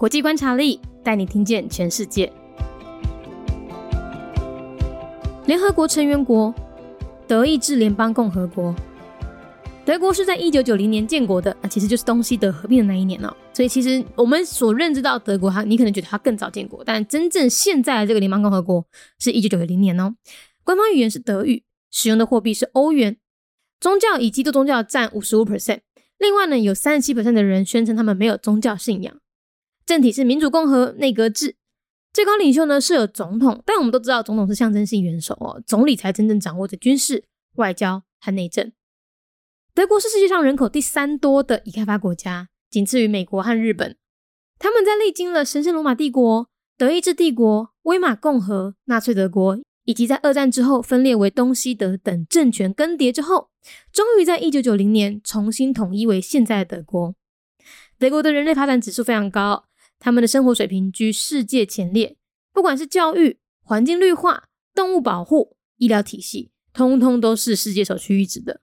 国际观察力带你听见全世界。联合国成员国：德意志联邦共和国。德国是在一九九零年建国的，那其实就是东西德合并的那一年哦。所以其实我们所认知到德国，它你可能觉得它更早建国，但真正现在的这个联邦共和国是一九九零年哦。官方语言是德语，使用的货币是欧元。宗教以基督宗教占五十五 percent，另外呢有三十七 percent 的人宣称他们没有宗教信仰。政体是民主共和内阁制，最高领袖呢是有总统，但我们都知道总统是象征性元首哦，总理才真正掌握着军事、外交和内政。德国是世界上人口第三多的已开发国家，仅次于美国和日本。他们在历经了神圣罗马帝国、德意志帝国、威玛共和、纳粹德国，以及在二战之后分裂为东西德等政权更迭之后，终于在一九九零年重新统一为现在的德国。德国的人类发展指数非常高，他们的生活水平居世界前列，不管是教育、环境绿化、动物保护、医疗体系，通通都是世界首屈一指的。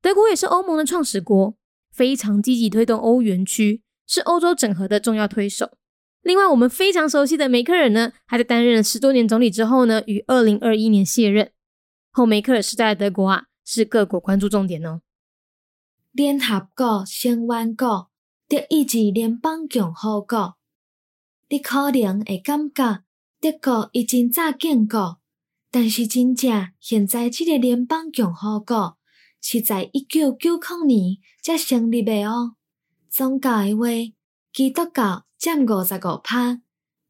德国也是欧盟的创始国，非常积极推动欧元区，是欧洲整合的重要推手。另外，我们非常熟悉的梅克尔呢，还在担任了十多年总理之后呢，于二零二一年卸任。后梅克尔时代的德国啊，是各国关注重点哦。联合国成员国，德意志联邦共和国。你可能会感觉德国已经早建国，但是真正现在这个联邦共和国。是在一九九零年才成立的哦。宗教的话，基督教占五十五趴，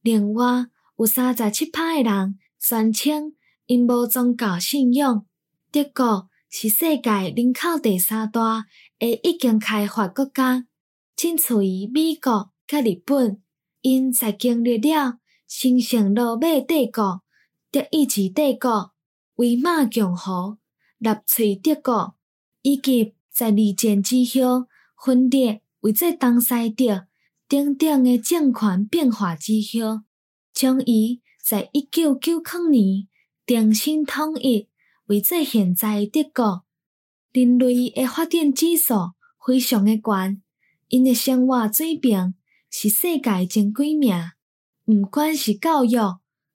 另外有三十七趴的人宣称因无宗教信仰。德国是世界人口第三大的已经开发国家，仅次于美国甲日本。因在经历了形成罗马帝国、德意志帝国、威玛共和、纳粹德国。以及在二战之后分裂，为这东西德等等的政权变化之后，将伊在一九九九年重新统一，为这现在德国。人类的发展指数非常的高，因的生活水平是世界前几名。毋管是教育、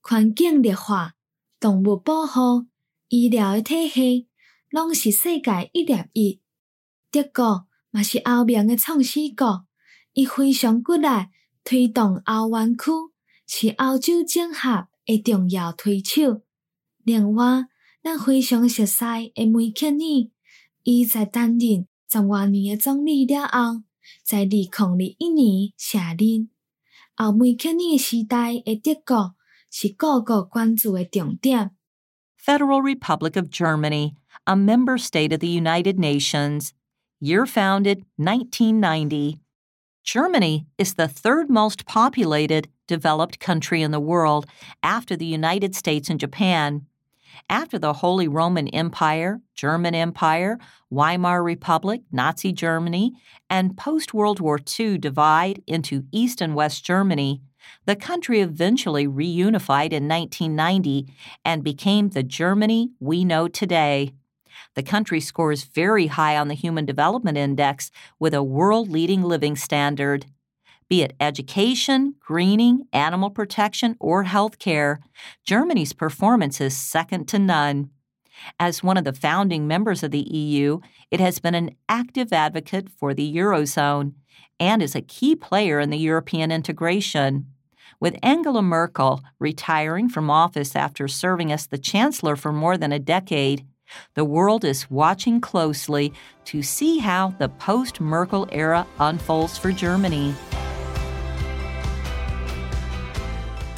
环境绿化、动物保护、医疗的体系。拢是世界一列一，德国嘛是欧盟的创始国，伊非常骨力推动欧元区，是欧洲整合的重要推手。另外，咱非常熟悉诶梅克尔，伊在担任十多年诶总理了后，在二零二一年卸任。后梅克尔时代的德国是各国关注的重点。Federal Republic of Germany. a member state of the United Nations. Year founded 1990. Germany is the third most populated developed country in the world after the United States and Japan. After the Holy Roman Empire, German Empire, Weimar Republic, Nazi Germany, and post World War II divide into East and West Germany, the country eventually reunified in 1990 and became the Germany we know today. The country scores very high on the Human Development Index with a world leading living standard. Be it education, greening, animal protection, or healthcare, Germany's performance is second to none. As one of the founding members of the EU, it has been an active advocate for the Eurozone and is a key player in the European integration. With Angela Merkel retiring from office after serving as the Chancellor for more than a decade, the world is watching closely to see how the post Merkel era unfolds for Germany.